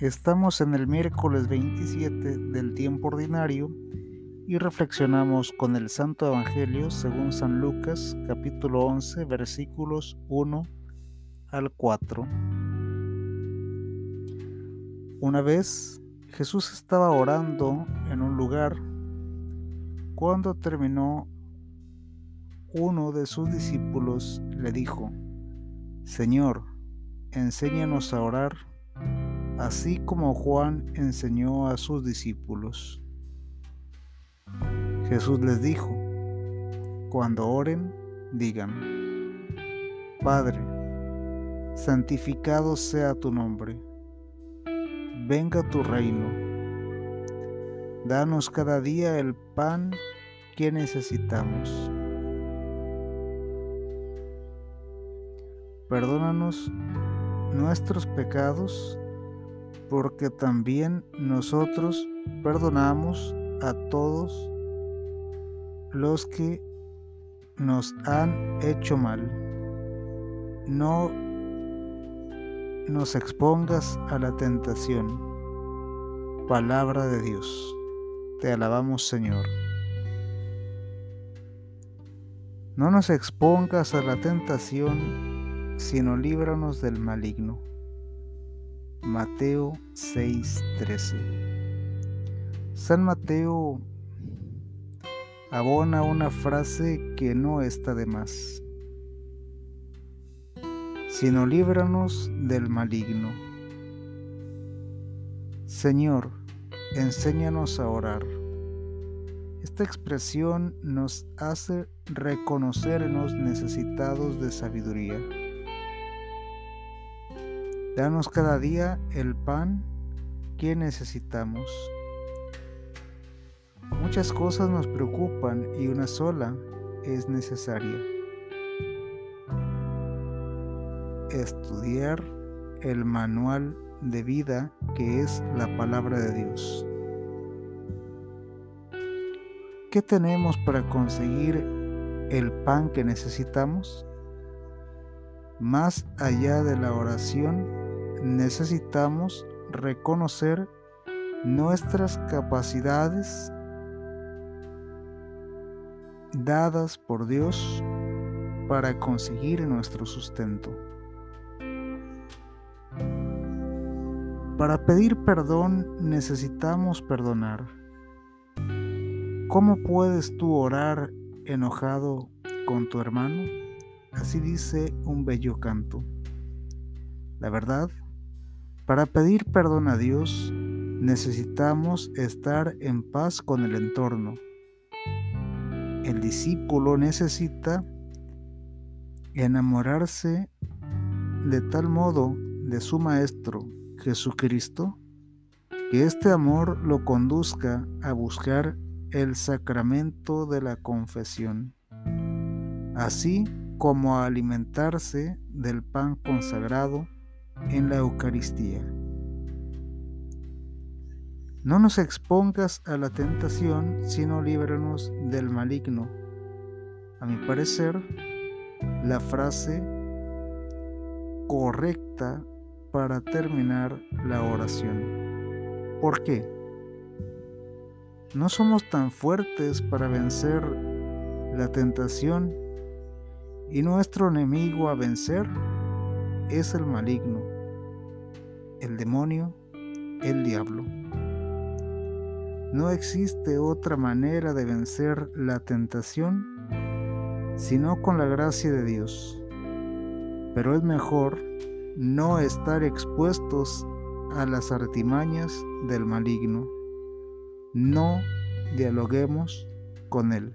Estamos en el miércoles 27 del tiempo ordinario y reflexionamos con el Santo Evangelio según San Lucas capítulo 11 versículos 1 al 4. Una vez Jesús estaba orando en un lugar cuando terminó uno de sus discípulos le dijo, Señor, enséñanos a orar así como Juan enseñó a sus discípulos. Jesús les dijo, cuando oren, digan, Padre, santificado sea tu nombre, venga tu reino, danos cada día el pan que necesitamos. Perdónanos nuestros pecados porque también nosotros perdonamos a todos los que nos han hecho mal. No nos expongas a la tentación. Palabra de Dios. Te alabamos Señor. No nos expongas a la tentación, sino líbranos del maligno. Mateo 6:13. San Mateo abona una frase que no está de más, sino líbranos del maligno. Señor, enséñanos a orar. Esta expresión nos hace reconocernos necesitados de sabiduría Danos cada día el pan que necesitamos. Muchas cosas nos preocupan y una sola es necesaria. Estudiar el manual de vida que es la palabra de Dios. ¿Qué tenemos para conseguir el pan que necesitamos? Más allá de la oración, necesitamos reconocer nuestras capacidades dadas por Dios para conseguir nuestro sustento. Para pedir perdón necesitamos perdonar. ¿Cómo puedes tú orar enojado con tu hermano? Así dice un bello canto. La verdad para pedir perdón a Dios necesitamos estar en paz con el entorno. El discípulo necesita enamorarse de tal modo de su Maestro Jesucristo que este amor lo conduzca a buscar el sacramento de la confesión, así como a alimentarse del pan consagrado en la Eucaristía. No nos expongas a la tentación, sino líbranos del maligno. A mi parecer, la frase correcta para terminar la oración. ¿Por qué? No somos tan fuertes para vencer la tentación y nuestro enemigo a vencer es el maligno, el demonio, el diablo. No existe otra manera de vencer la tentación sino con la gracia de Dios. Pero es mejor no estar expuestos a las artimañas del maligno. No dialoguemos con él.